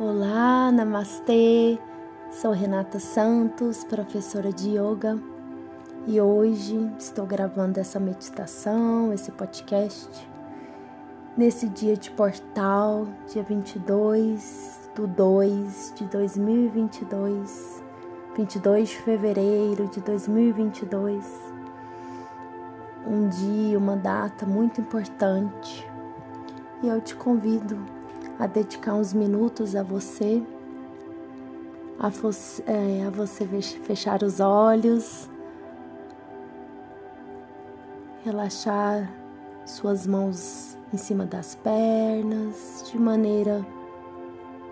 Olá, namastê. Sou Renata Santos, professora de yoga, e hoje estou gravando essa meditação, esse podcast, nesse dia de portal, dia 22 do 2 de 2022, 22 de fevereiro de 2022. Um dia, uma data muito importante, e eu te convido a dedicar uns minutos a você, a é, a você fechar os olhos, relaxar suas mãos em cima das pernas de maneira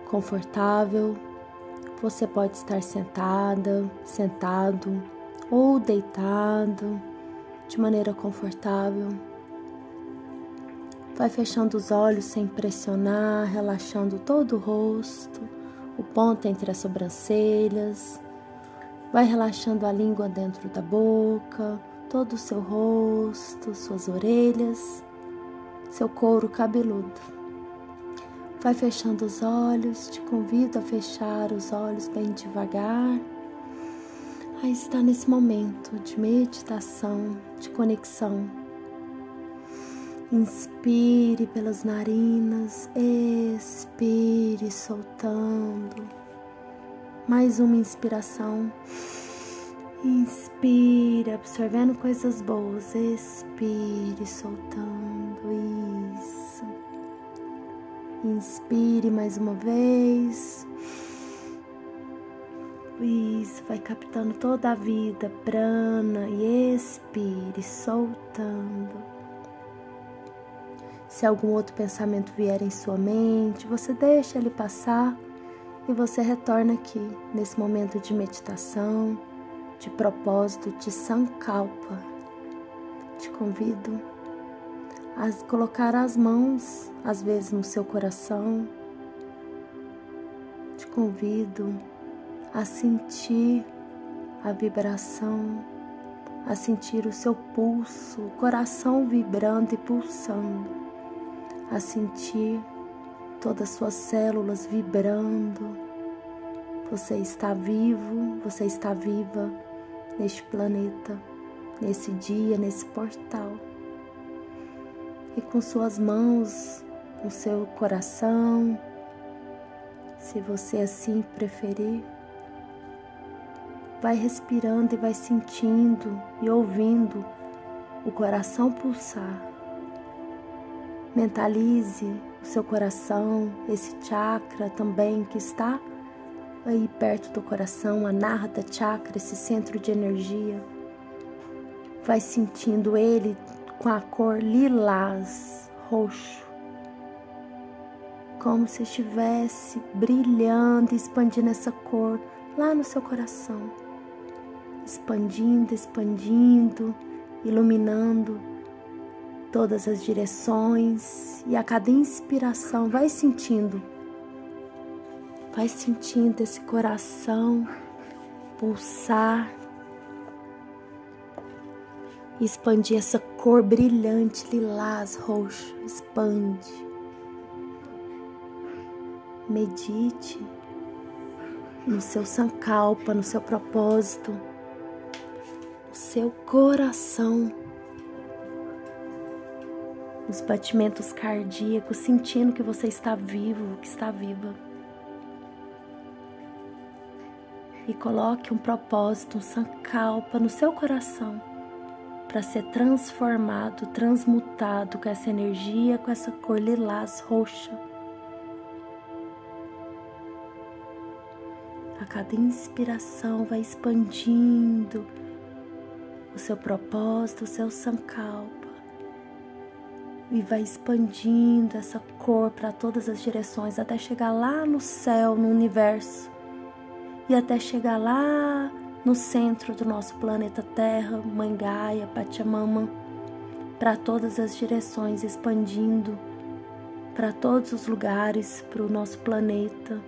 confortável. Você pode estar sentada, sentado ou deitado de maneira confortável. Vai fechando os olhos sem pressionar, relaxando todo o rosto, o ponto entre as sobrancelhas. Vai relaxando a língua dentro da boca, todo o seu rosto, suas orelhas, seu couro cabeludo. Vai fechando os olhos, te convido a fechar os olhos bem devagar. Aí está nesse momento de meditação, de conexão Inspire pelas narinas, expire soltando. Mais uma inspiração. Inspire, absorvendo coisas boas. Expire, soltando. Isso. Inspire mais uma vez. Isso, vai captando toda a vida prana e expire, soltando. Se algum outro pensamento vier em sua mente, você deixa ele passar e você retorna aqui, nesse momento de meditação, de propósito, de sankalpa. Te convido a colocar as mãos, às vezes, no seu coração. Te convido a sentir a vibração, a sentir o seu pulso, o coração vibrando e pulsando a sentir todas as suas células vibrando. Você está vivo, você está viva neste planeta, nesse dia, nesse portal. E com suas mãos, no seu coração, se você assim preferir, vai respirando e vai sentindo e ouvindo o coração pulsar Mentalize o seu coração, esse chakra também que está aí perto do coração, a Narda Chakra, esse centro de energia. Vai sentindo ele com a cor lilás, roxo, como se estivesse brilhando, expandindo essa cor lá no seu coração, expandindo, expandindo, iluminando todas as direções e a cada inspiração vai sentindo, vai sentindo esse coração pulsar, expandir essa cor brilhante, lilás, roxo, expande. Medite no seu sankalpa, no seu propósito, no seu coração os batimentos cardíacos, sentindo que você está vivo, que está viva. E coloque um propósito, um sankalpa no seu coração para ser transformado, transmutado com essa energia, com essa cor lilás roxa. A cada inspiração vai expandindo o seu propósito, o seu sankalpa e vai expandindo essa cor para todas as direções até chegar lá no céu, no universo e até chegar lá no centro do nosso planeta Terra, Mãe Gaia, Pachamama, para todas as direções, expandindo para todos os lugares, para o nosso planeta.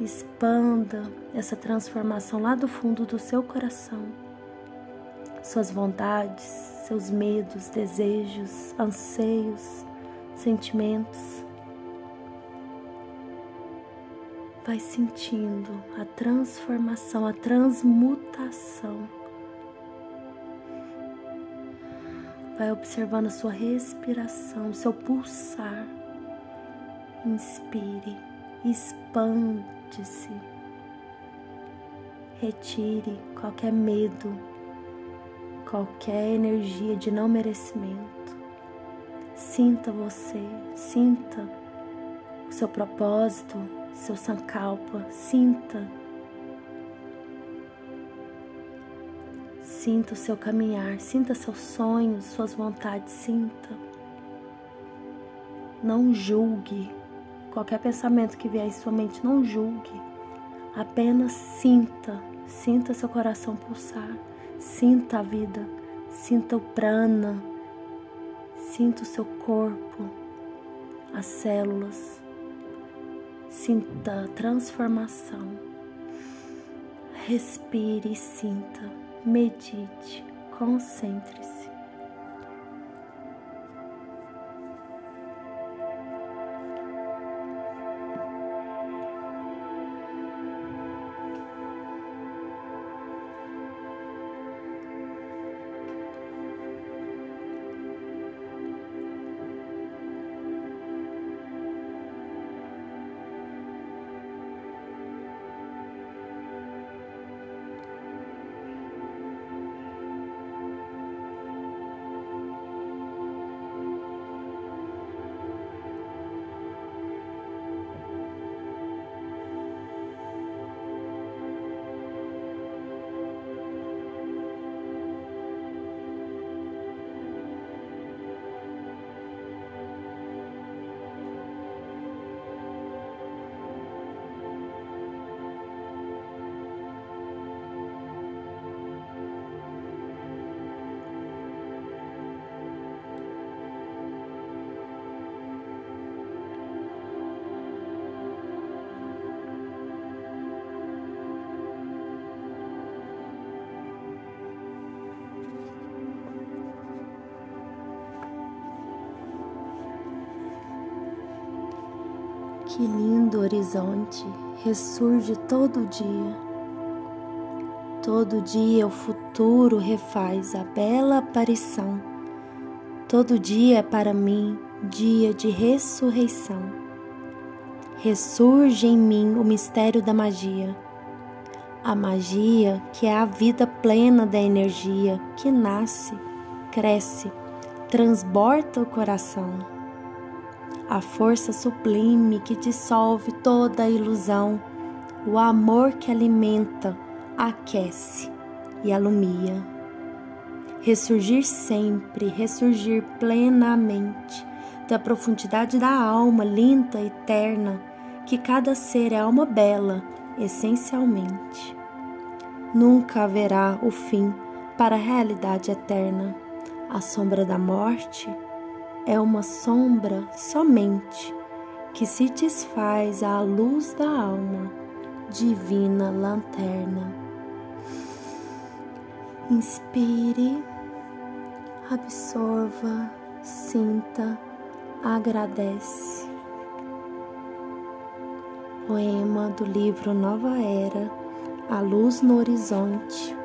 Expanda essa transformação lá do fundo do seu coração, suas vontades, seus medos, desejos, anseios, sentimentos. vai sentindo a transformação, a transmutação. Vai observando a sua respiração, seu pulsar. Inspire, expande-se. Retire qualquer medo, qualquer energia de não merecimento. Sinta você, sinta o seu propósito, seu sankalpa, sinta. Sinta o seu caminhar, sinta seus sonhos, suas vontades, sinta. Não julgue qualquer pensamento que vier em sua mente, não julgue. Apenas sinta, sinta seu coração pulsar, sinta a vida, sinta o prana, sinta o seu corpo, as células. Sinta a transformação. Respire e sinta. Medite. Concentre-se. Que lindo horizonte ressurge todo dia. Todo dia o futuro refaz a bela aparição. Todo dia é para mim dia de ressurreição. Ressurge em mim o mistério da magia. A magia que é a vida plena da energia que nasce, cresce, transborda o coração a força sublime que dissolve toda a ilusão, o amor que alimenta, aquece e alumia. Ressurgir sempre, ressurgir plenamente da profundidade da alma linda e eterna, que cada ser é alma bela, essencialmente. Nunca haverá o fim para a realidade eterna. A sombra da morte é uma sombra somente que se desfaz à luz da alma, divina lanterna. Inspire, absorva, sinta, agradece. Poema do livro Nova Era, A Luz no Horizonte,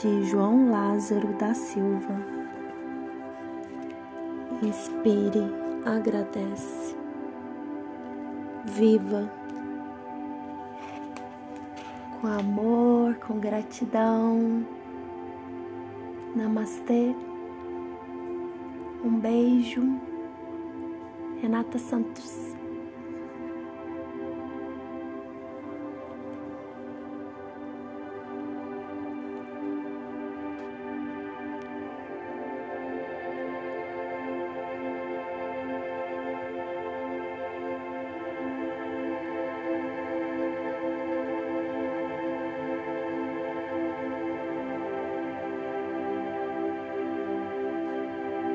de João Lázaro da Silva. Inspire, agradece. Viva com amor, com gratidão. Namastê. Um beijo. Renata Santos.